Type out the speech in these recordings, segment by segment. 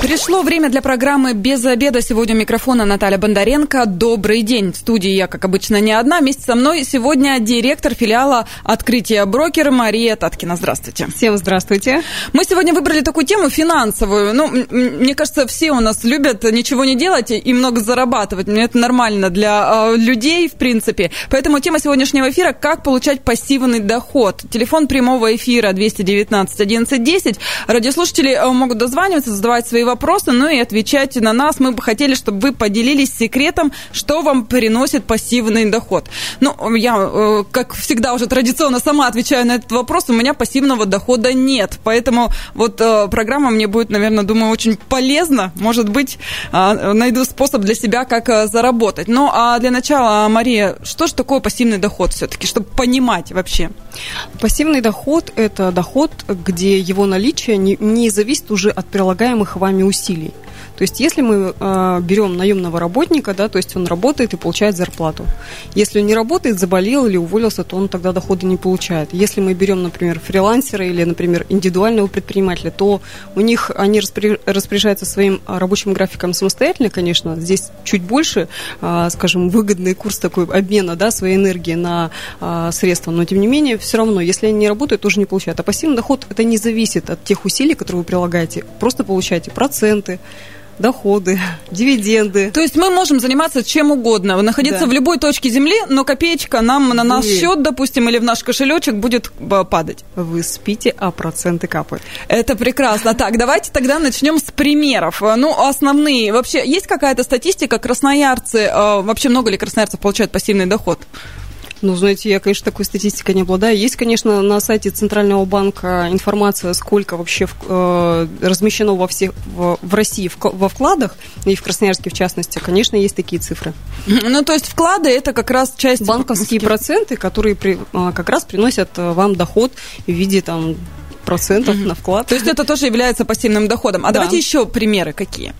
Пришло время для программы «Без обеда». Сегодня у микрофона Наталья Бондаренко. Добрый день. В студии я, как обычно, не одна. Вместе со мной сегодня директор филиала «Открытие брокер» Мария Таткина. Здравствуйте. Всем здравствуйте. Мы сегодня выбрали такую тему финансовую. Ну, мне кажется, все у нас любят ничего не делать и много зарабатывать. Это нормально для э, людей, в принципе. Поэтому тема сегодняшнего эфира – как получать пассивный доход. Телефон прямого эфира 219 11 10. Радиослушатели э, могут дозваниваться, задавать свои вопросы, ну и отвечать на нас. Мы бы хотели, чтобы вы поделились секретом, что вам приносит пассивный доход. Ну, я, э, как всегда, уже традиционно сама отвечаю на этот вопрос. У меня пассивного дохода нет. Поэтому вот э, программа мне будет, наверное, думаю, очень полезна. Может быть, э, найду способ для себя, как заработать. Ну, а для начала, Мария, что же такое пассивный доход все-таки, чтобы понимать вообще? Пассивный доход – это доход, где его наличие не, не зависит уже от прилагаемых вами усилий. То есть, если мы э, берем наемного работника, да, то есть он работает и получает зарплату. Если он не работает, заболел или уволился, то он тогда дохода не получает. Если мы берем, например, фрилансера или, например, индивидуального предпринимателя, то у них они распоряжаются своим рабочим графиком самостоятельно, конечно. Здесь чуть больше, э, скажем, выгодный курс такой обмена да, своей энергии на э, средства, но тем не менее, все равно, если они не работают, тоже не получают. А пассивный доход это не зависит от тех усилий, которые вы прилагаете. Просто получаете проценты, доходы, дивиденды. То есть мы можем заниматься чем угодно, находиться да. в любой точке земли, но копеечка нам на наш Вы... счет, допустим, или в наш кошелечек будет э, падать. Вы спите, а проценты капают. Это прекрасно. Так, давайте тогда начнем с примеров. Э, ну, основные. Вообще, есть какая-то статистика, красноярцы, э, вообще много ли красноярцев получают пассивный доход? Ну, знаете, я, конечно, такой статистикой не обладаю. Есть, конечно, на сайте Центрального банка информация, сколько вообще э, размещено во всех, в, в России в, во вкладах, и в Красноярске в частности. Конечно, есть такие цифры. Ну, то есть вклады – это как раз часть... Банковские проценты, которые при, э, как раз приносят э, вам доход в виде там процентов на вклад. То есть это тоже является пассивным доходом. А да. давайте еще примеры какие.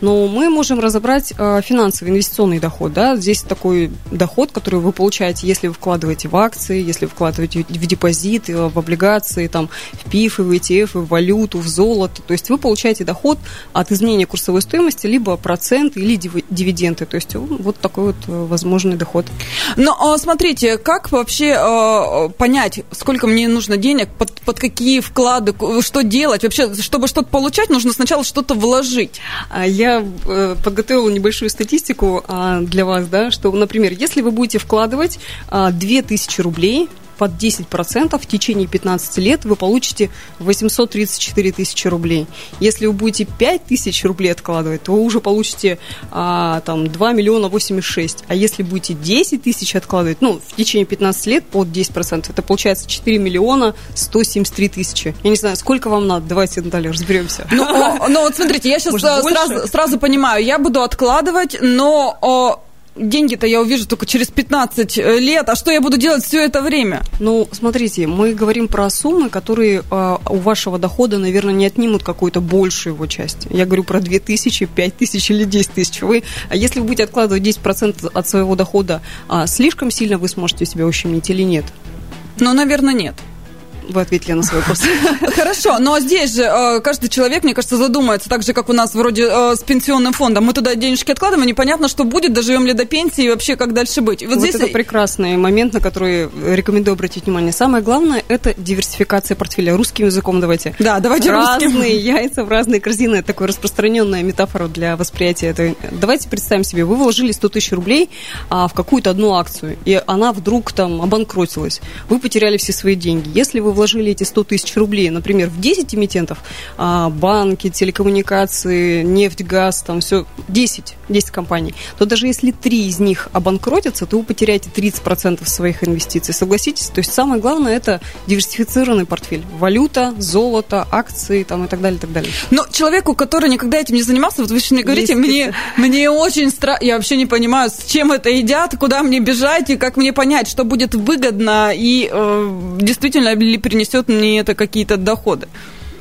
Ну, мы можем разобрать э, финансовый инвестиционный доход. Да? Здесь такой доход, который вы получаете, если вы вкладываете в акции, если вы вкладываете в депозит, э, в облигации, там, в ПИФ, в ETF, в валюту, в золото. То есть вы получаете доход от изменения курсовой стоимости, либо процент или дивиденды. То есть вот такой вот э, возможный доход. Но а, смотрите, как вообще э, понять, сколько мне нужно денег, под, под какие вклады, что делать? Вообще, чтобы что-то получать, нужно сначала что-то вложить. А я э, подготовила небольшую статистику а, для вас, да, что, например, если вы будете вкладывать 2000 а, рублей под 10% в течение 15 лет вы получите 834 тысячи рублей. Если вы будете 5 тысяч рублей откладывать, то вы уже получите а, там 2 миллиона 86. А если будете 10 тысяч откладывать, ну, в течение 15 лет под 10%, это получается 4 миллиона 173 тысячи. Я не знаю, сколько вам надо? Давайте, Наталья, разберемся. Ну, ну вот смотрите, я сейчас сразу, сразу понимаю, я буду откладывать, но деньги-то я увижу только через 15 э, лет, а что я буду делать все это время? Ну, смотрите, мы говорим про суммы, которые э, у вашего дохода, наверное, не отнимут какую-то большую его часть. Я говорю про 2 тысячи, 5 тысяч или 10 тысяч. Вы, а если вы будете откладывать 10% от своего дохода, а слишком сильно вы сможете себя ущемить или нет? Ну, наверное, нет вы ответили на свой вопрос. Хорошо, но здесь же э, каждый человек, мне кажется, задумается, так же, как у нас вроде э, с пенсионным фондом. Мы туда денежки откладываем, непонятно, что будет, доживем ли до пенсии, и вообще, как дальше быть. Вот, вот здесь... это прекрасный момент, на который рекомендую обратить внимание. Самое главное – это диверсификация портфеля. Русским языком давайте. Да, давайте Разные русским. яйца в разные корзины. Это такая распространенная метафора для восприятия этого. Давайте представим себе, вы вложили 100 тысяч рублей а, в какую-то одну акцию, и она вдруг там обанкротилась. Вы потеряли все свои деньги. Если вы вложили эти 100 тысяч рублей, например, в 10 эмитентов, а, банки, телекоммуникации, нефть, газ, там все, 10, 10 компаний, то даже если три из них обанкротятся, то вы потеряете 30% своих инвестиций. Согласитесь? То есть самое главное это диверсифицированный портфель. Валюта, золото, акции там, и так далее, и так далее. Но человеку, который никогда этим не занимался, вот вы еще мне говорите, мне, мне очень страшно, я вообще не понимаю, с чем это едят, куда мне бежать и как мне понять, что будет выгодно и э, действительно ли принесет мне это какие-то доходы.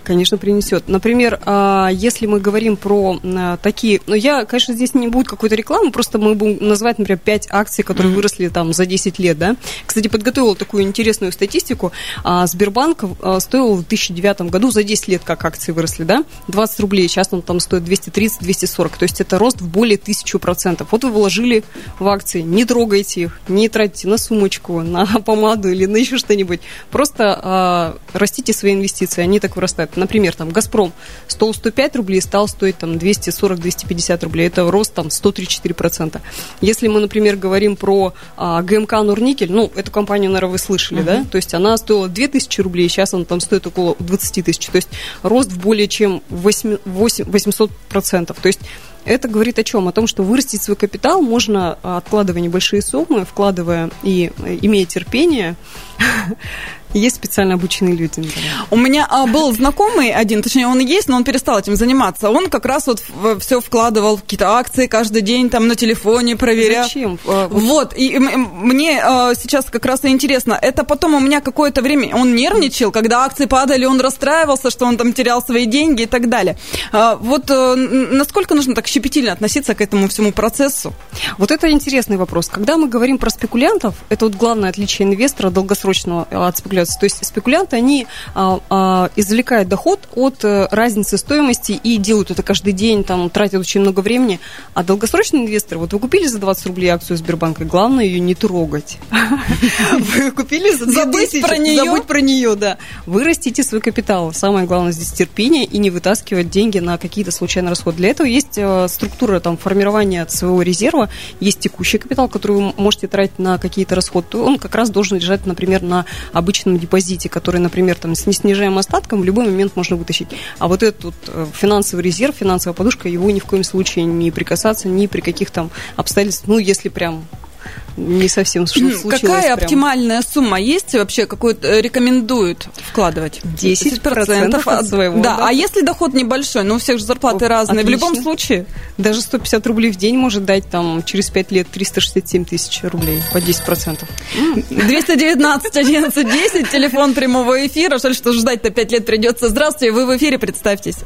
Конечно, принесет. Например, а, если мы говорим про а, такие... Ну, я, конечно, здесь не будет какой-то рекламы, просто мы будем называть, например, 5 акций, которые mm-hmm. выросли там за 10 лет, да. Кстати, подготовила такую интересную статистику. А, Сбербанк стоил в 2009 году за 10 лет, как акции выросли, да, 20 рублей. Сейчас он там стоит 230-240. То есть это рост в более 1000%. Вот вы вложили в акции, не трогайте их, не тратите на сумочку, на помаду или на еще что-нибудь. Просто растите свои инвестиции, они так вырастают. Например, там «Газпром» стоил 105 рублей, стал стоить там 240-250 рублей. Это рост там 134%. Если мы, например, говорим про а, ГМК «Норникель», ну, эту компанию, наверное, вы слышали, uh-huh. да? То есть она стоила 2000 рублей, сейчас она там стоит около 20 тысяч. То есть рост в более чем 8, 8, 800%. То есть это говорит о чем? О том, что вырастить свой капитал можно, а, откладывая небольшие суммы, вкладывая и э, имея терпение, есть специально обученные люди. Например. У меня а, был знакомый один, точнее, он есть, но он перестал этим заниматься. Он как раз вот все вкладывал в какие-то акции каждый день там на телефоне, проверял. Зачем? А, вот, и мне а, сейчас как раз и интересно, это потом у меня какое-то время, он нервничал, когда акции падали, он расстраивался, что он там терял свои деньги и так далее. А, вот а, насколько нужно так щепетильно относиться к этому всему процессу? Вот это интересный вопрос. Когда мы говорим про спекулянтов, это вот главное отличие инвестора долгосрочного от спекулянта спекуляции. То есть спекулянты, они а, а, извлекают доход от а, разницы стоимости и делают это каждый день, там, тратят очень много времени. А долгосрочный инвестор, вот вы купили за 20 рублей акцию Сбербанка, главное ее не трогать. Вы купили за 10 про нее. Забудь про нее, да. Вы растите свой капитал. Самое главное здесь терпение и не вытаскивать деньги на какие-то случайные расходы. Для этого есть э, структура там, формирования своего резерва, есть текущий капитал, который вы можете тратить на какие-то расходы. Он как раз должен лежать, например, на обычном депозите, который, например, там, с неснижаемым остатком, в любой момент можно вытащить. А вот этот вот э, финансовый резерв, финансовая подушка, его ни в коем случае не прикасаться, ни при каких там обстоятельствах, ну, если прям не совсем случилось. Какая прям. оптимальная сумма есть вообще, какую э, рекомендуют вкладывать? 10%, от своего. Да, да, а если доход небольшой, ну у всех же зарплаты О, разные, отлично. в любом случае? Даже 150 рублей в день может дать там через 5 лет 367 тысяч рублей по 10%. 219 11 10, телефон прямого эфира. Жаль, что ждать-то 5 лет придется. Здравствуйте, вы в эфире, представьтесь.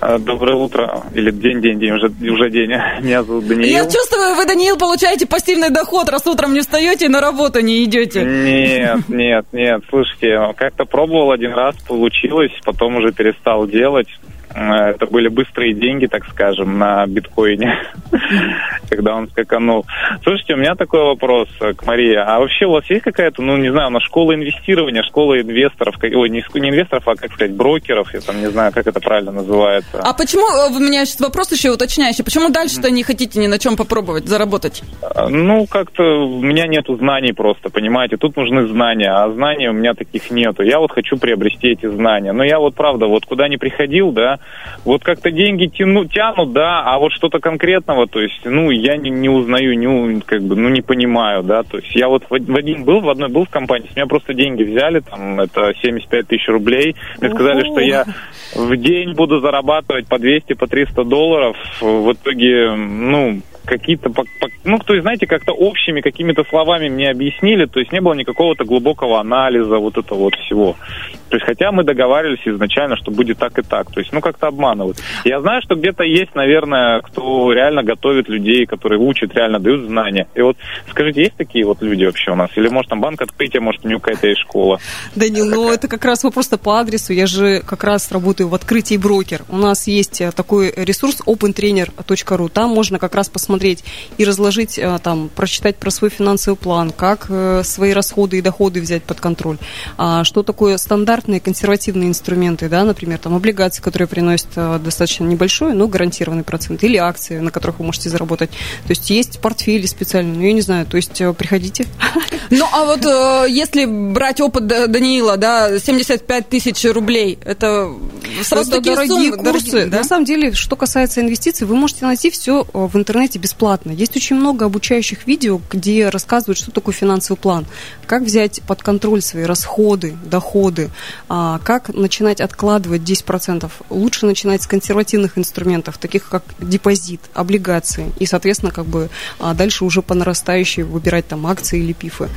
А, доброе утро. Или день, день, день, уже, уже день. Меня зовут Даниил. Я чувствую, вы, Даниил, получаете пассивный доход, раз утром не встаете и на работу не идете. Нет, нет, нет. Слушайте, как-то пробовал один раз, получилось, потом уже перестал делать. Э, это были быстрые деньги, так скажем, на биткоине, когда он скаканул. Слушайте, у меня такой вопрос к Марии. А вообще у вас есть какая-то, ну, не знаю, на школа инвестирования, школа инвесторов, ой, не, не инвесторов, а, как сказать, брокеров, я там не знаю, как это правильно называется. А почему, э, у меня сейчас вопрос еще уточняющий, почему дальше-то не хотите ни на чем попробовать заработать? Э, ну, как-то у меня нету знаний просто, понимаете, тут нужны знания, а знаний у меня таких нету. Я вот хочу приобрести эти знания. Но я вот, правда, вот куда не приходил, да, вот как-то деньги тяну, тянут, да, а вот что-то конкретного, то есть, ну, я не, не узнаю, не, как бы, ну, не понимаю, да, то есть я вот в, в один был, в одной был в компании, с меня просто деньги взяли, там, это 75 тысяч рублей, мне сказали, что я в день буду зарабатывать по 200, по 300 долларов, в итоге, ну, какие-то, ну, то есть, знаете, как-то общими какими-то словами мне объяснили, то есть не было никакого-то глубокого анализа вот этого вот всего. То есть, хотя мы договаривались изначально, что будет так и так. То есть, ну, как-то обманывают. Я знаю, что где-то есть, наверное, кто реально готовит людей, которые учат, реально дают знания. И вот, скажите, есть такие вот люди вообще у нас? Или, может, там банк открытия, может, у него какая-то есть школа? Данил, ну, это как раз вопрос по адресу. Я же как раз работаю в открытии брокер. У нас есть э, такой ресурс opentrainer.ru. Там можно как раз посмотреть и разложить, э, там, прочитать про свой финансовый план, как э, свои расходы и доходы взять под контроль, а что такое стандартные консервативные инструменты, да, например, там, облигации, которые приносят э, достаточно небольшой, но гарантированный процент, или акции, на которых вы можете заработать. То есть есть портфели специальные, ну, я не знаю, то есть приходите. Ну, а вот если брать опыт Даниила, да, 75 тысяч рублей, это сразу такие дорогие суммы, курсы. Дорогие, да? На самом деле, что касается инвестиций, вы можете найти все в интернете бесплатно. Есть очень много обучающих видео, где рассказывают, что такое финансовый план, как взять под контроль свои расходы, доходы, а, как начинать откладывать 10%? Лучше начинать с консервативных инструментов, таких как депозит, облигации, и, соответственно, как бы а дальше уже по нарастающей выбирать там акции или пифы.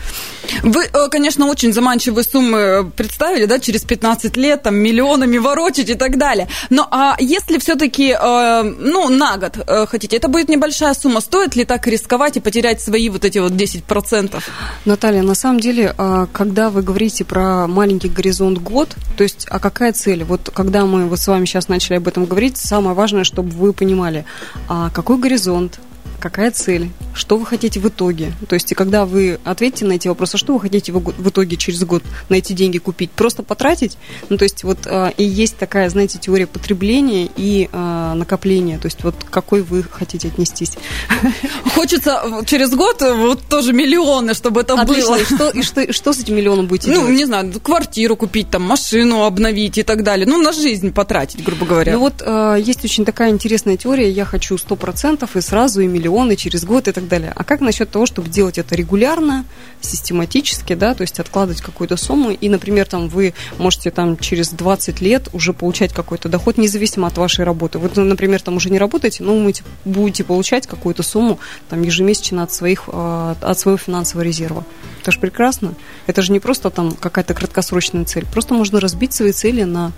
Вы, э, конечно, очень заманчивые суммы представили, да, через 15 лет, там, миллионами ворочить и так далее. Но а если все-таки, э, ну, на год э, хотите, это будет небольшая сумма, стоит ли так рисковать и потерять свои вот эти вот 10%? Наталья, на самом деле, а, когда вы говорите про маленький горизонт год, то есть, а какая цель? Вот когда мы вот с вами сейчас начали об этом говорить, самое важное, чтобы вы понимали, а какой горизонт, какая цель, что вы хотите в итоге. То есть, и когда вы ответите на эти вопросы, что вы хотите в итоге через год на эти деньги купить, просто потратить. Ну, то есть, вот а, и есть такая, знаете, теория потребления и а, накопления. То есть, вот какой вы хотите отнестись. Хочется через год вот тоже миллионы, чтобы это Отлично. было. И что, и что, что с этим миллионом будете ну, делать? Ну, не знаю, квартиру купить, там, машину обновить и так далее. Ну, на жизнь потратить, грубо говоря. Ну, вот а, есть очень такая интересная теория. Я хочу 100% и сразу и миллион миллионы через год и так далее. А как насчет того, чтобы делать это регулярно, систематически, да, то есть откладывать какую-то сумму, и, например, там вы можете там через 20 лет уже получать какой-то доход, независимо от вашей работы. Вы, например, там уже не работаете, но вы будете получать какую-то сумму там ежемесячно от, своих, а, от своего финансового резерва. Это же прекрасно. Это же не просто там какая-то краткосрочная цель. Просто можно разбить свои цели на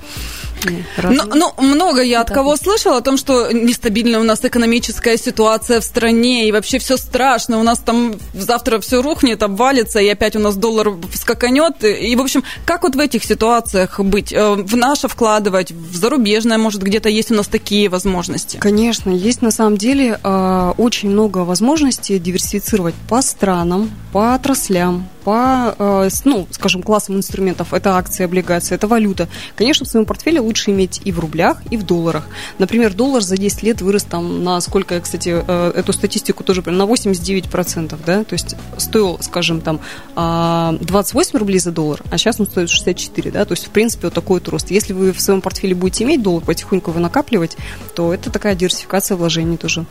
ну, разные... ну, ну, много я от кого слышала о том, что нестабильная у нас экономическая ситуация в стране, и вообще все страшно. У нас там завтра все рухнет, обвалится, и опять у нас доллар скаканет. И, в общем, как вот в этих ситуациях быть? Э, в наше вкладывать, в зарубежное, может, где-то есть у нас такие возможности? Конечно, есть на самом деле э, очень много возможностей диверсифицировать по странам, по отраслям, по, э, ну, скажем, классам инструментов. Это акции, облигации, это валюта. Конечно, в своем портфеле лучше иметь и в рублях, и в долларах. Например, доллар за 10 лет вырос там на сколько, я, кстати, э, эту статистику тоже на 89%, да, то есть стоил, скажем, там 28 а, рублей за доллар, а сейчас он стоит 64, да, то есть, в принципе, вот такой вот рост. Если вы в своем портфеле будете иметь доллар, потихоньку его накапливать, то это такая диверсификация вложений тоже.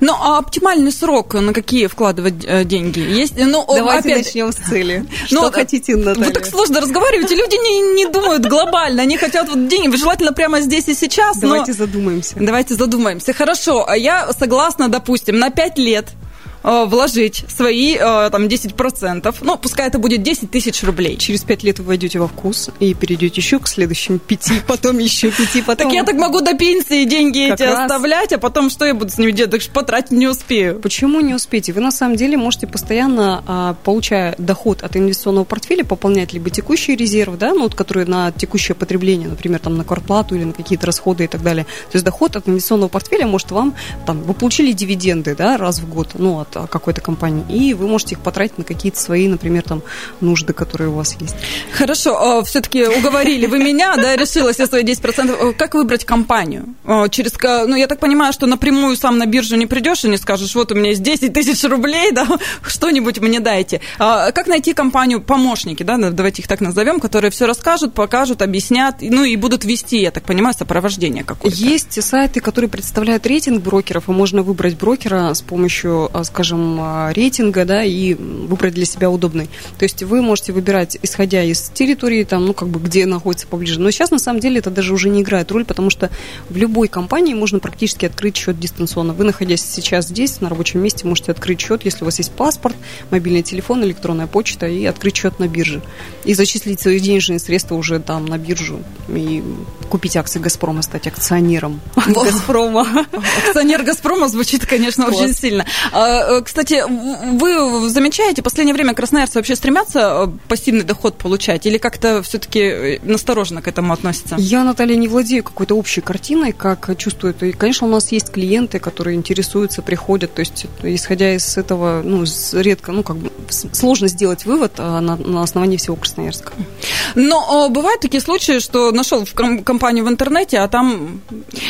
Ну, а оптимальный срок на какие вкладывать э, деньги? Есть, ну, Давайте опять... начнем с цели. Что ну, хотите, Наталья? Вы так сложно разговариваете, люди не, не думают глобально, они хотят вот деньги, желательно прямо здесь и сейчас. Давайте но... задумаемся. Давайте задумаемся. Хорошо, а я согласна, допустим, на 5 лет Э, вложить свои э, там 10%, ну, пускай это будет 10 тысяч рублей. Через 5 лет вы войдете во вкус и перейдете еще к следующим 5, потом еще 5, потом... Так я так могу до пенсии деньги эти оставлять, а потом что я буду с ними делать? Так что потратить не успею. Почему не успеете? Вы на самом деле можете постоянно, а, получая доход от инвестиционного портфеля, пополнять либо текущий резерв, да, ну, вот, который на текущее потребление, например, там на квартплату или на какие-то расходы и так далее. То есть доход от инвестиционного портфеля может вам, там, вы получили дивиденды, да, раз в год, ну, от какой-то компании, и вы можете их потратить на какие-то свои, например, там, нужды, которые у вас есть. Хорошо, а, все-таки уговорили вы меня, да, решила все свои 10%. Как выбрать компанию? А, через, ну, я так понимаю, что напрямую сам на биржу не придешь и не скажешь, вот у меня есть 10 тысяч рублей, да, что-нибудь мне дайте. А как найти компанию, помощники, да, давайте их так назовем, которые все расскажут, покажут, объяснят, ну, и будут вести, я так понимаю, сопровождение какое-то? Есть сайты, которые представляют рейтинг брокеров, и можно выбрать брокера с помощью, скажем, а, рейтинга, да, и выбрать для себя удобный. То есть вы можете выбирать, исходя из территории, там, ну, как бы, где находится поближе. Но сейчас, на самом деле, это даже уже не играет роль, потому что в любой компании можно практически открыть счет дистанционно. Вы, находясь сейчас здесь, на рабочем месте, можете открыть счет, если у вас есть паспорт, мобильный телефон, электронная почта, и открыть счет на бирже. И зачислить свои денежные средства уже там на биржу. И купить акции «Газпрома», стать акционером «Газпрома». Акционер «Газпрома» звучит, конечно, очень сильно. Э, кстати, кстати, вы замечаете, в последнее время красноярцы вообще стремятся э, пассивный доход получать или как-то все-таки э, настороженно к этому относятся? Я, Наталья, не владею какой-то общей картиной, как чувствуют. И, конечно, у нас есть клиенты, которые интересуются, приходят. То есть, исходя из этого, ну, редко, ну, как бы сложно сделать вывод а на, на основании всего Красноярска. Но бывают такие случаи, что нашел в компанию в интернете, а там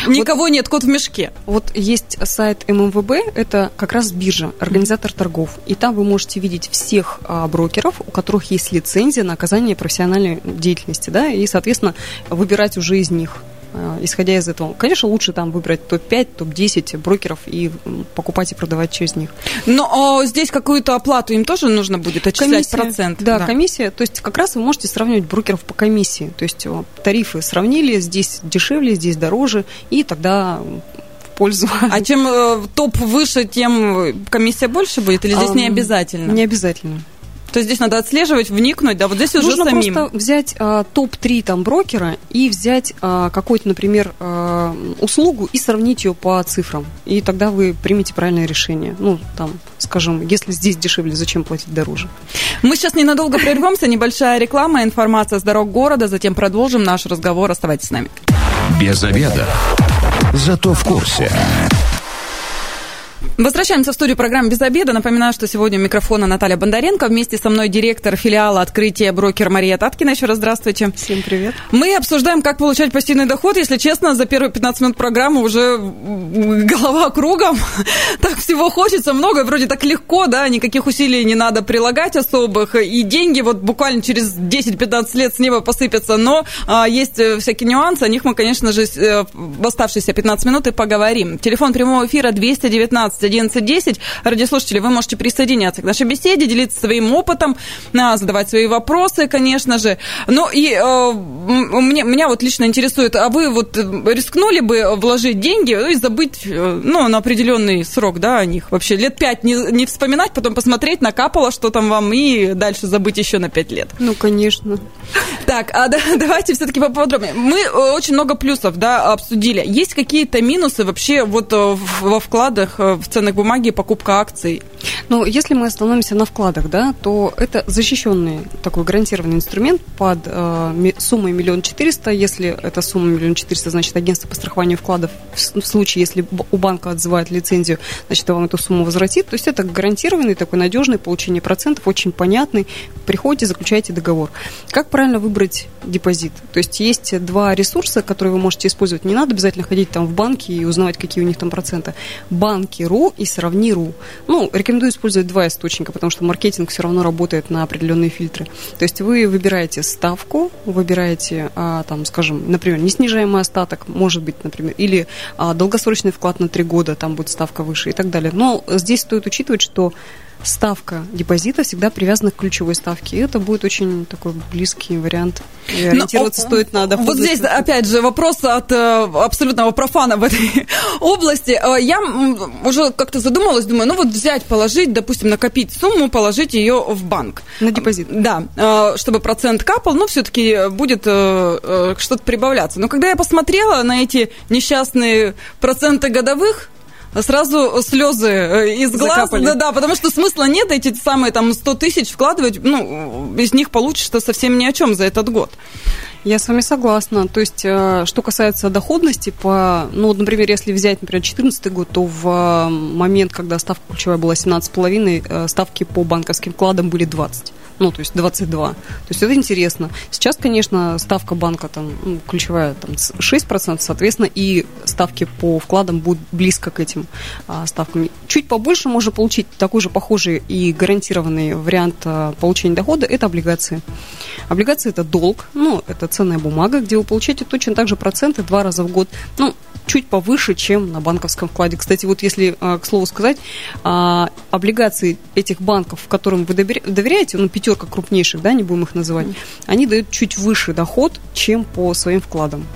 никого вот, нет, кот в мешке. Вот есть сайт ММВБ, это как раз биржа, организация организатор торгов. И там вы можете видеть всех а, брокеров, у которых есть лицензия на оказание профессиональной деятельности, да, и, соответственно, выбирать уже из них. э, исходя из этого. Конечно, лучше там выбрать топ-5, топ-10 брокеров и покупать и продавать через них. Но а, здесь какую-то оплату им тоже нужно будет отчислять комиссия, процент? Да, да, комиссия. То есть как раз вы можете сравнивать брокеров по комиссии. То есть тарифы сравнили, здесь дешевле, здесь дороже, и тогда пользу. А чем э, топ выше, тем комиссия больше будет? Или здесь а, не обязательно? Не обязательно. То есть здесь надо отслеживать, вникнуть, да, вот здесь Нужно уже самим. просто взять а, топ-3 там брокера и взять а, какую-то, например, а, услугу и сравнить ее по цифрам. И тогда вы примете правильное решение. Ну, там, скажем, если здесь дешевле, зачем платить дороже? Мы сейчас ненадолго прервемся, небольшая реклама, информация с дорог города, затем продолжим наш разговор. Оставайтесь с нами. Без обеда. Зато в курсе. Возвращаемся в студию программы «Без обеда». Напоминаю, что сегодня у микрофона Наталья Бондаренко. Вместе со мной директор филиала открытия брокер Мария Таткина. Еще раз здравствуйте. Всем привет. Мы обсуждаем, как получать пассивный доход. Если честно, за первые 15 минут программы уже голова кругом. Так всего хочется много, вроде так легко, да, никаких усилий не надо прилагать особых. И деньги вот буквально через 10-15 лет с неба посыпятся. Но а, есть э, всякие нюансы. О них мы, конечно же, э, в оставшиеся 15 минут и поговорим. Телефон прямого эфира 219 11 10. Радиослушатели, вы можете присоединяться к нашей беседе, делиться своим опытом, задавать свои вопросы, конечно же. Ну и э, мне, меня вот лично интересует, а вы вот рискнули бы вложить деньги ну, и забыть э, ну, на определенный срок да, о них? Вообще лет пять не, не вспоминать, потом посмотреть, накапало что там вам, и дальше забыть еще на пять лет. Ну, конечно. Так, а да, давайте все-таки поподробнее. Мы э, очень много плюсов да, обсудили. Есть какие-то минусы вообще вот э, во вкладах в ценных бумаги, покупка акций? Ну, если мы остановимся на вкладах, да, то это защищенный такой гарантированный инструмент под э, суммой миллион четыреста. Если эта сумма миллион четыреста, значит, агентство по страхованию вкладов в, в случае, если у банка отзывает лицензию, значит, вам эту сумму возвратит. То есть это гарантированный, такой надежный, получение процентов, очень понятный. Приходите, заключаете договор. Как правильно выбрать депозит? То есть есть два ресурса, которые вы можете использовать. Не надо обязательно ходить там в банки и узнавать, какие у них там проценты. Банки.ру и Сравни.ру. Ну, рекомендую использовать два источника, потому что маркетинг все равно работает на определенные фильтры. То есть вы выбираете ставку, выбираете, а, там, скажем, например, неснижаемый остаток, может быть, например, или а, долгосрочный вклад на три года, там будет ставка выше и так далее. Но здесь стоит учитывать, что ставка депозита всегда привязана к ключевой ставке. И это будет очень такой близкий вариант. И ориентироваться Но, стоит на Вот здесь, опять же, вопрос от э, абсолютного профана в этой области. Э, я уже как-то задумалась, думаю, ну вот взять, положить, допустим, накопить сумму, положить ее в банк. На депозит. Да, э, чтобы процент капал, ну, все-таки будет что-то прибавляться. Но когда я посмотрела на эти несчастные проценты годовых, сразу слезы э, из глаз. Да, да, потому что смысла нет эти самые там 100 тысяч вкладывать, ну, из них получится совсем ни о чем за этот год. Я с вами согласна. То есть, э, что касается доходности, по, ну, вот, например, если взять, например, 2014 год, то в э, момент, когда ставка ключевая была 17,5, ставки по банковским вкладам были 20 ну, то есть 22. То есть это интересно. Сейчас, конечно, ставка банка там ну, ключевая там 6%, соответственно, и ставки по вкладам будут близко к этим а, ставкам. Чуть побольше можно получить такой же похожий и гарантированный вариант а, получения дохода – это облигации. Облигации – это долг, ну, это ценная бумага, где вы получаете точно так же проценты два раза в год. Ну, чуть повыше, чем на банковском вкладе. Кстати, вот если, а, к слову сказать, а, облигации этих банков, которым вы доверяете, ну, пятерка крупнейших, да, не будем их называть, они дают чуть выше доход, чем по своим вкладам.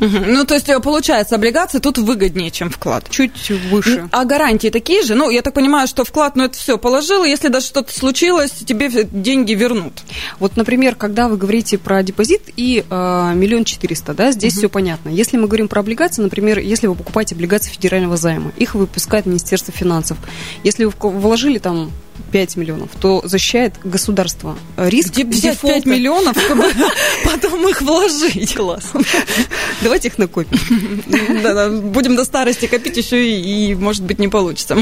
Угу. Ну, то есть, э, получается, облигации тут выгоднее, чем вклад. Чуть выше. А гарантии такие же? Ну, я так понимаю, что вклад, ну, это все положил, если даже что-то случилось, тебе деньги вернут. Вот, например, когда вы говорите про депозит и э, миллион четыреста, да, здесь угу. все понятно. Если мы говорим про облигации, например, если вы покупаете облигации федерального займа, их выпускает Министерство финансов. Если вы вложили там 5 миллионов, то защищает государство. Риск Где взять 5 миллионов, чтобы потом их вложить? Класс. Давайте их накопим. Будем до старости копить еще и, может быть, не получится.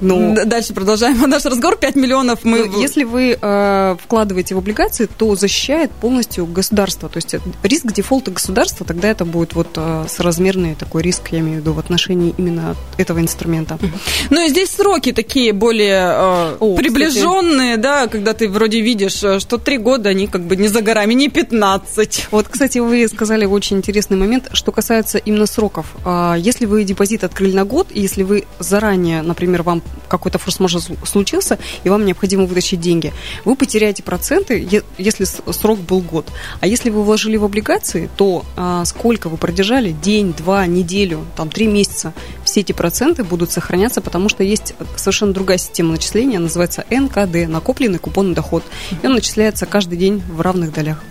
Но... Дальше продолжаем наш разговор. 5 миллионов мы... Но если вы э, вкладываете в облигации, то защищает полностью государство. То есть риск дефолта государства, тогда это будет вот э, соразмерный такой риск, я имею в виду, в отношении именно этого инструмента. Ну и здесь сроки такие более э, О, приближенные, кстати. да, когда ты вроде видишь, э, что 3 года, они как бы не за горами, не 15. Вот, кстати, вы сказали очень интересный момент, что касается именно сроков. А, если вы депозит открыли на год, и если вы заранее, например, вам какой-то форс-мажор случился, и вам необходимо вытащить деньги, вы потеряете проценты, если срок был год. А если вы вложили в облигации, то а, сколько вы продержали, день, два, неделю, там, три месяца, все эти проценты будут сохраняться, потому что есть совершенно другая система начисления, называется НКД, накопленный купонный доход. И он начисляется каждый день в равных долях.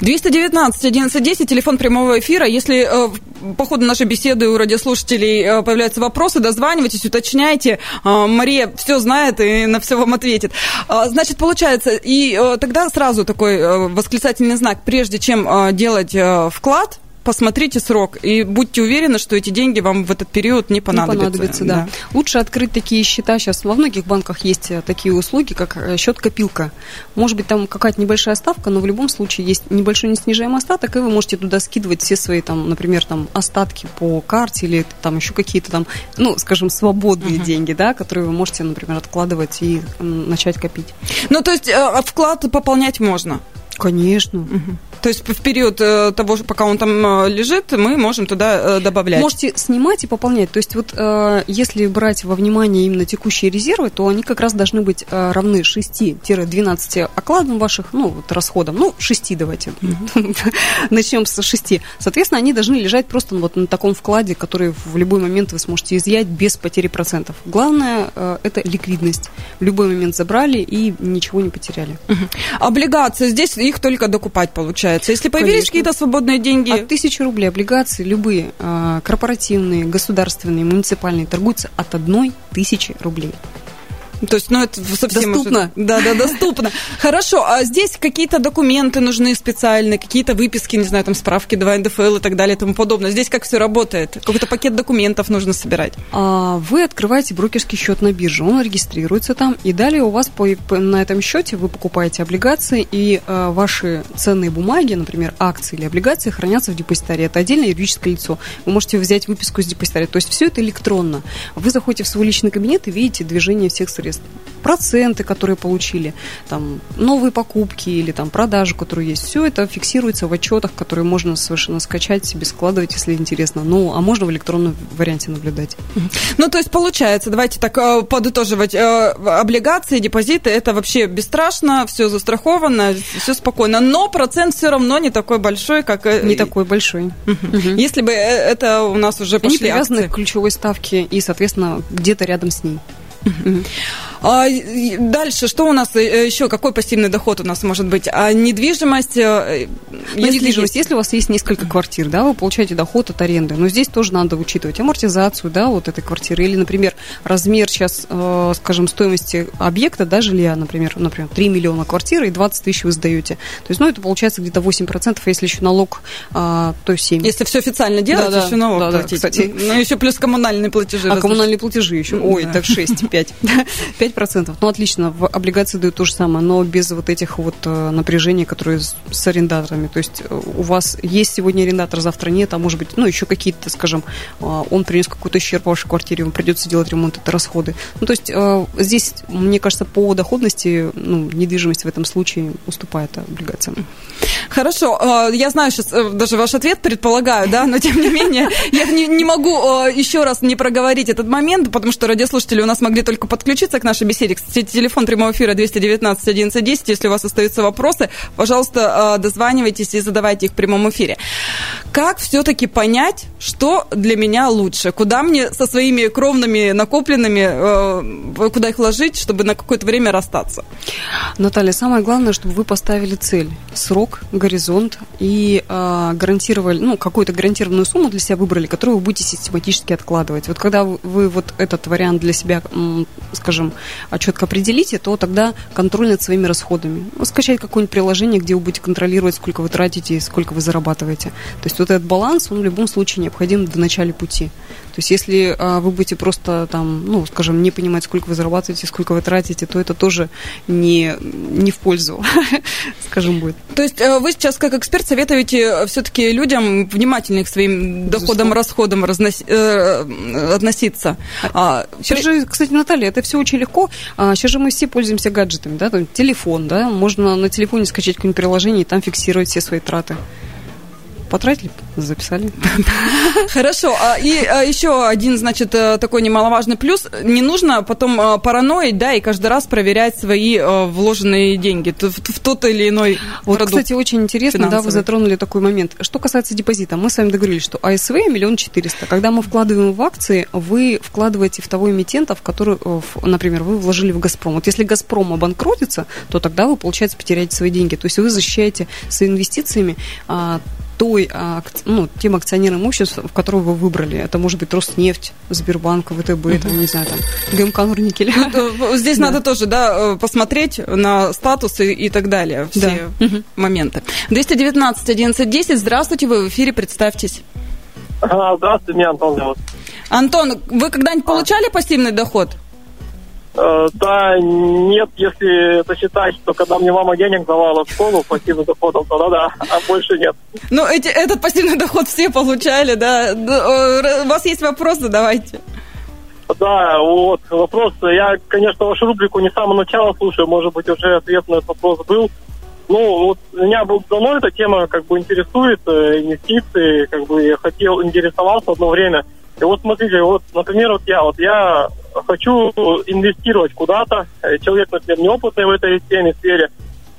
219 1110, телефон прямого эфира. Если э, по ходу нашей беседы у радиослушателей э, появляются вопросы, дозванивайтесь, уточняйте. Э, Мария все знает и на все вам ответит. Значит, получается, и тогда сразу такой восклицательный знак, прежде чем делать вклад, посмотрите срок и будьте уверены, что эти деньги вам в этот период не понадобятся. Не понадобятся, да. да. Лучше открыть такие счета. Сейчас во многих банках есть э, такие услуги, как э, счет-копилка. Может быть, там какая-то небольшая ставка, но в любом случае есть небольшой неснижаемый остаток, и вы можете туда скидывать все свои, там, например, там, остатки по карте или там еще какие-то там, ну, скажем, свободные uh-huh. деньги, да, которые вы можете, например, откладывать и начать копить. Ну, то есть э, вклад пополнять можно? Конечно. Угу. То есть в период э, того, пока он там э, лежит, мы можем туда э, добавлять. Можете снимать и пополнять. То есть вот если брать во внимание именно текущие резервы, то они как раз должны быть равны 6-12 окладам ваших, ну, вот расходам. Ну, 6 давайте. Начнем с 6. Соответственно, они должны лежать просто вот на таком вкладе, который в любой момент вы сможете изъять без потери процентов. Главное – это ликвидность. В любой момент забрали и ничего не потеряли. Облигации. Здесь их только докупать получается. Если появились какие-то свободные деньги... От тысячи рублей облигации любые, а, корпоративные, государственные, муниципальные, торгуются от одной тысячи рублей. То есть, ну, это совсем... Доступно. Уже... Да, да, доступно. Хорошо, а здесь какие-то документы нужны специальные, какие-то выписки, не знаю, там, справки 2 НДФЛ и так далее и тому подобное. Здесь как все работает? Какой-то пакет документов нужно собирать? А, вы открываете брокерский счет на бирже, он регистрируется там, и далее у вас по, на этом счете вы покупаете облигации, и а, ваши ценные бумаги, например, акции или облигации, хранятся в депозитарии. Это отдельное юридическое лицо. Вы можете взять выписку из депозитария. То есть все это электронно. Вы заходите в свой личный кабинет и видите движение всех средств средств. Проценты, которые получили, там, новые покупки или там продажи, которые есть. Все это фиксируется в отчетах, которые можно совершенно скачать себе, складывать, если интересно. Ну, а можно в электронном варианте наблюдать. Ну, то есть получается, давайте так э, подытоживать, э, облигации, депозиты, это вообще бесстрашно, все застраховано, все спокойно. Но процент все равно не такой большой, как... Э, не такой большой. Если бы это у нас уже пошли Они привязаны акции. к ключевой ставке и, соответственно, где-то рядом с ней. Mm-hmm. А дальше, что у нас э, еще, какой пассивный доход у нас может быть? А недвижимость? Э, ну, если недвижимость, есть... если у вас есть несколько квартир, да, вы получаете доход от аренды, но здесь тоже надо учитывать амортизацию, да, вот этой квартиры, или, например, размер сейчас, э, скажем, стоимости объекта, да, жилья, например, например, 3 миллиона квартиры и 20 тысяч вы сдаете. То есть, ну, это получается где-то 8%, а если еще налог, то 7%. Если все официально делать, да, еще налог да, платить. Да, кстати. Ну, еще плюс коммунальные платежи. А коммунальные платежи еще, ой, так 6, 5. 5%. Ну, отлично, в облигации дают то же самое, но без вот этих вот э, напряжений, которые с арендаторами. То есть э, у вас есть сегодня арендатор, завтра нет, а может быть, ну, еще какие-то, скажем, э, он принес какой-то ущерб вашей квартире, вам придется делать ремонт, это расходы. Ну, то есть здесь, мне кажется, по доходности ну, недвижимость в этом случае уступает облигациям. Хорошо, я знаю сейчас даже ваш ответ, предполагаю, да, но тем не менее, я не, не могу еще раз не проговорить этот момент, потому что радиослушатели у нас могли только подключиться к нашей беседе. Кстати, телефон прямого эфира 219 1110. Если у вас остаются вопросы, пожалуйста, а, дозванивайтесь и задавайте их в прямом эфире. Как все-таки понять, что для меня лучше? Куда мне со своими кровными накопленными, а, куда их вложить, чтобы на какое-то время расстаться? Наталья, самое главное, чтобы вы поставили цель, срок горизонт и э, гарантировали, ну, какую-то гарантированную сумму для себя выбрали, которую вы будете систематически откладывать. Вот когда вы вот этот вариант для себя, скажем, четко определите, то тогда контроль над своими расходами. Ну, скачать какое-нибудь приложение, где вы будете контролировать, сколько вы тратите и сколько вы зарабатываете. То есть вот этот баланс, он в любом случае необходим в начале пути. То есть если э, вы будете просто там, ну, скажем, не понимать, сколько вы зарабатываете, сколько вы тратите, то это тоже не, не в пользу, скажем, будет. То есть э, вы сейчас как эксперт советуете все-таки людям внимательнее к своим доходам, расходам э, относиться. А, сейчас при... же, кстати, Наталья, это все очень легко. А, сейчас же мы все пользуемся гаджетами, да, там, телефон, да, можно на телефоне скачать какое-нибудь приложение и там фиксировать все свои траты потратили, записали. Хорошо. А, и а, еще один, значит, э, такой немаловажный плюс. Не нужно потом э, параноить, да, и каждый раз проверять свои э, вложенные деньги в, тот или иной Вот, продукт кстати, очень интересно, финансовый. да, вы затронули такой момент. Что касается депозита, мы с вами договорились, что АСВ миллион четыреста. Когда мы вкладываем в акции, вы вкладываете в того эмитента, в который, например, вы вложили в «Газпром». Вот если «Газпром» обанкротится, то тогда вы, получается, потеряете свои деньги. То есть вы защищаете своими инвестициями а, той, а, ну, тем акционерным имуществом, в которого вы выбрали. Это может быть Роснефть, Сбербанк, ВТБ, uh-huh. там, не знаю, там, ГМК Норникель. Ну, здесь да. надо тоже, да, э, посмотреть на статусы и так далее, все да. моменты. 219 11 10, здравствуйте, вы в эфире, представьтесь. Здравствуйте, меня Антон зовут. Антон, вы когда-нибудь получали пассивный доход? Э, да, нет, если это считать, что когда мне мама денег давала в школу пассивным доходом, то да, а больше нет. Ну, эти, этот пассивный доход все получали, да. Э, у вас есть вопросы, давайте. Да, вот вопрос. Я, конечно, вашу рубрику не с самого начала слушаю, может быть, уже ответ на этот вопрос был. Ну, вот меня давно эта тема как бы интересует, э, инвестиции, как бы я хотел, интересовался одно время. И вот смотрите, вот, например, вот я, вот я хочу инвестировать куда-то, э, человек, например, неопытный в этой теме, сфере,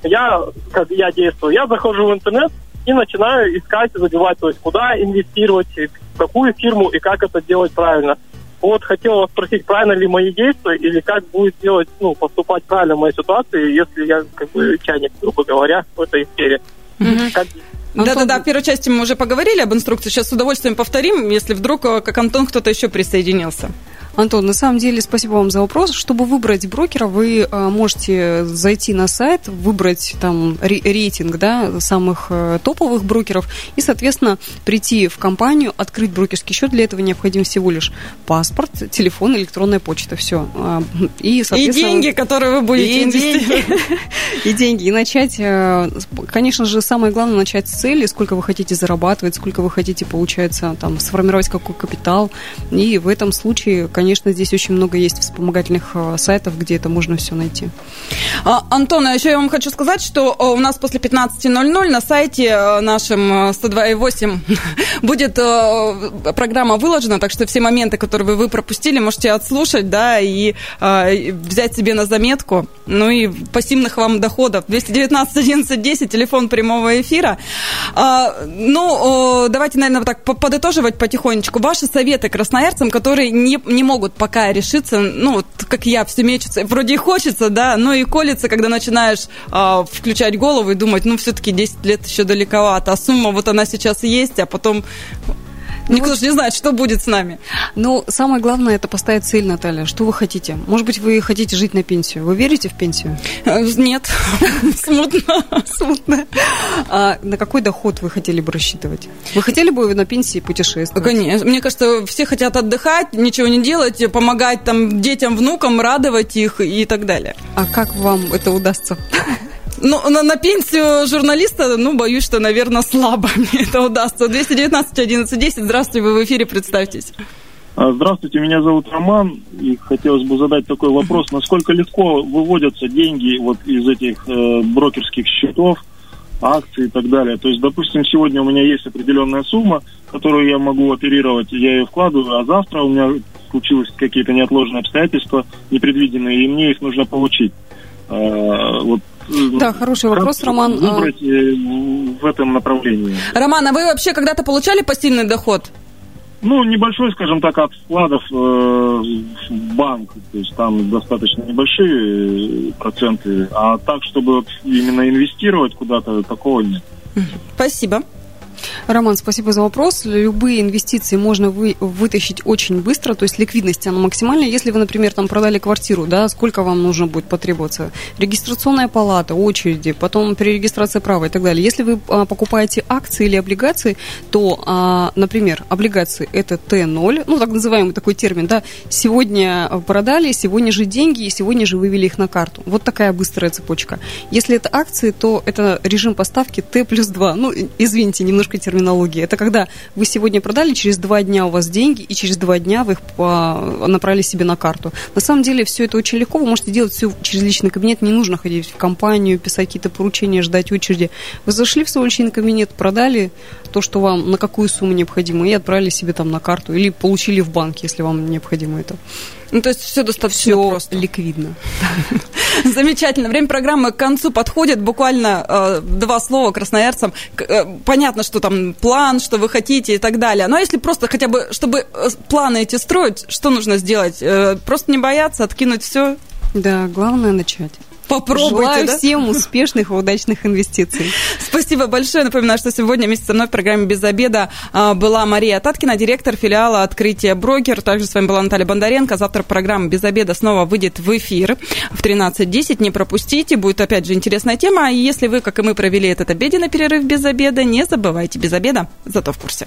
я, как я действую, я захожу в интернет и начинаю искать, забивать, то есть куда инвестировать, в какую фирму и как это делать правильно. Вот хотел вас спросить, правильно ли мои действия или как будет делать, ну, поступать правильно в моей ситуации, если я как бы чайник, грубо говоря, в этой сфере. Mm-hmm. Да-да-да, в первой части мы уже поговорили об инструкции. Сейчас с удовольствием повторим, если вдруг, э, как Антон, кто-то еще присоединился. Антон, на самом деле, спасибо вам за вопрос. Чтобы выбрать брокера, вы э, можете зайти на сайт, выбрать там рейтинг да, самых э, топовых брокеров и, соответственно, прийти в компанию, открыть брокерский счет. Для этого необходим всего лишь паспорт, телефон, электронная почта. Все. А, и, соответственно, и деньги, которые вы будете и деньги, и деньги. И начать, э, конечно же, самое главное, начать с цели, сколько вы хотите зарабатывать, сколько вы хотите, получается, там, сформировать какой капитал. И в этом случае, конечно, конечно, здесь очень много есть вспомогательных э, сайтов, где это можно все найти. А, Антон, а еще я вам хочу сказать, что э, у нас после 15.00 на сайте э, нашем 102.8 будет программа выложена, так что все моменты, которые вы пропустили, можете отслушать, да, и взять себе на заметку. Ну и пассивных вам доходов. 219 11 10, телефон прямого эфира. А, ну, давайте, наверное, так подытоживать потихонечку. Ваши советы красноярцам, которые не, не могут пока решиться, ну, вот как я, все мечется. Вроде и хочется, да, но и колется, когда начинаешь а, включать голову и думать, ну, все-таки 10 лет еще далековато, а сумма вот она сейчас есть, а потом Никто вот, же не знает, что будет с нами. Ну, самое главное, это поставить цель, Наталья. Что вы хотите? Может быть, вы хотите жить на пенсию? Вы верите в пенсию? Э, нет. Смутно. Смутно. А на какой доход вы хотели бы рассчитывать? Вы хотели бы на пенсии путешествовать? Конечно. Мне кажется, все хотят отдыхать, ничего не делать, помогать там детям, внукам, радовать их и так далее. А как вам это удастся? Ну, на, на пенсию журналиста, ну, боюсь, что, наверное, слабо мне это удастся. 219 11 10. Здравствуйте, вы в эфире, представьтесь. А, здравствуйте, меня зовут Роман, и хотелось бы задать такой вопрос. Насколько легко выводятся деньги вот из этих э, брокерских счетов, акций и так далее? То есть, допустим, сегодня у меня есть определенная сумма, которую я могу оперировать, я ее вкладываю, а завтра у меня случились какие-то неотложные обстоятельства, непредвиденные, и мне их нужно получить. Э, вот да, хороший вопрос, Роман. Выбрать э, в этом направлении. Роман, а вы вообще когда-то получали пассивный доход? Ну, небольшой, скажем так, от вкладов э, в банк. То есть там достаточно небольшие проценты. А так, чтобы именно инвестировать куда-то, такого нет. Спасибо. Роман, спасибо за вопрос. Любые инвестиции можно вы, вытащить очень быстро, то есть ликвидность она максимальная. Если вы, например, там продали квартиру, да, сколько вам нужно будет потребоваться? Регистрационная палата, очереди, потом перерегистрация права и так далее. Если вы а, покупаете акции или облигации, то, а, например, облигации это Т0, ну, так называемый такой термин, да, сегодня продали, сегодня же деньги, и сегодня же вывели их на карту. Вот такая быстрая цепочка. Если это акции, то это режим поставки Т плюс 2. Ну, извините, немножко немножко терминологии. Это когда вы сегодня продали, через два дня у вас деньги, и через два дня вы их направили себе на карту. На самом деле все это очень легко. Вы можете делать все через личный кабинет. Не нужно ходить в компанию, писать какие-то поручения, ждать очереди. Вы зашли в свой личный кабинет, продали то, что вам на какую сумму необходимо, и отправили себе там на карту. Или получили в банк, если вам необходимо это. Ну, то есть все достаточно все просто. ликвидно. Замечательно. Время программы к концу подходит. Буквально э, два слова красноярцам. Э, понятно, что там план, что вы хотите и так далее. Но если просто хотя бы, чтобы э, планы эти строить, что нужно сделать? Э, просто не бояться, откинуть все? Да, главное начать. Попробуйте, Желаю да? всем успешных и удачных инвестиций. Спасибо большое. Напоминаю, что сегодня вместе со мной в программе «Без обеда» а, была Мария Таткина, директор филиала «Открытие брокер». Также с вами была Наталья Бондаренко. Завтра программа «Без обеда» снова выйдет в эфир в 13.10. Не пропустите. Будет, опять же, интересная тема. И если вы, как и мы, провели этот обеденный перерыв без обеда, не забывайте «Без обеда», зато в курсе.